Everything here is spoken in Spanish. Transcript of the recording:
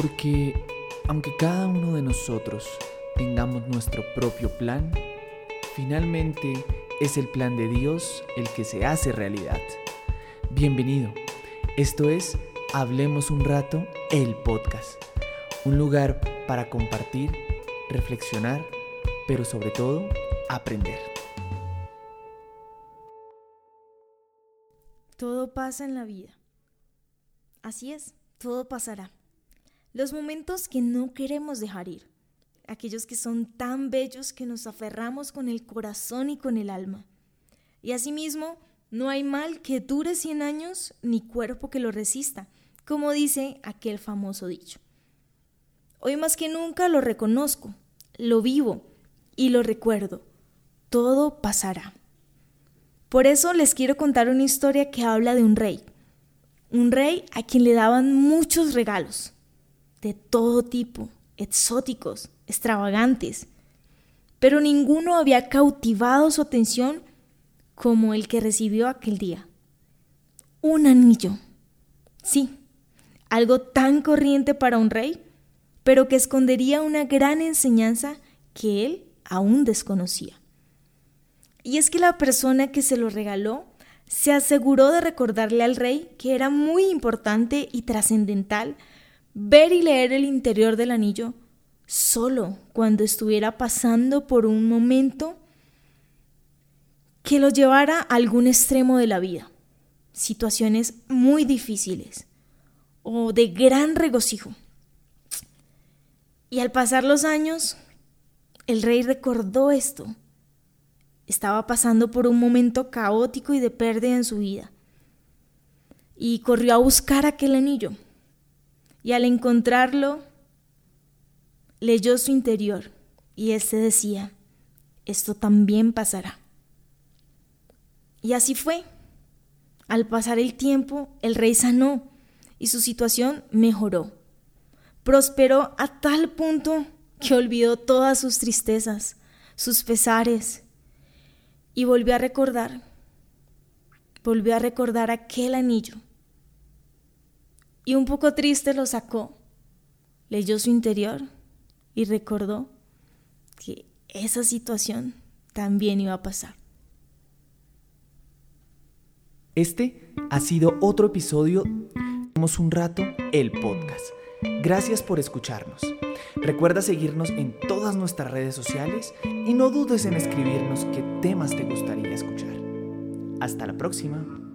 Porque aunque cada uno de nosotros tengamos nuestro propio plan, finalmente es el plan de Dios el que se hace realidad. Bienvenido. Esto es Hablemos un rato, el podcast. Un lugar para compartir, reflexionar, pero sobre todo aprender. Todo pasa en la vida. Así es, todo pasará. Los momentos que no queremos dejar ir. Aquellos que son tan bellos que nos aferramos con el corazón y con el alma. Y asimismo, no hay mal que dure 100 años ni cuerpo que lo resista, como dice aquel famoso dicho. Hoy más que nunca lo reconozco, lo vivo y lo recuerdo. Todo pasará. Por eso les quiero contar una historia que habla de un rey. Un rey a quien le daban muchos regalos, de todo tipo, exóticos, extravagantes, pero ninguno había cautivado su atención como el que recibió aquel día. Un anillo. Sí, algo tan corriente para un rey, pero que escondería una gran enseñanza que él aún desconocía. Y es que la persona que se lo regaló se aseguró de recordarle al rey que era muy importante y trascendental ver y leer el interior del anillo solo cuando estuviera pasando por un momento que lo llevara a algún extremo de la vida, situaciones muy difíciles o de gran regocijo. Y al pasar los años, el rey recordó esto estaba pasando por un momento caótico y de pérdida en su vida. Y corrió a buscar aquel anillo. Y al encontrarlo, leyó su interior y éste decía, esto también pasará. Y así fue. Al pasar el tiempo, el rey sanó y su situación mejoró. Prosperó a tal punto que olvidó todas sus tristezas, sus pesares y volvió a recordar, volvió a recordar aquel anillo. Y un poco triste lo sacó, leyó su interior y recordó que esa situación también iba a pasar. Este ha sido otro episodio de un rato el podcast. Gracias por escucharnos. Recuerda seguirnos en todas nuestras redes sociales y no dudes en escribirnos qué temas te gustaría escuchar. Hasta la próxima.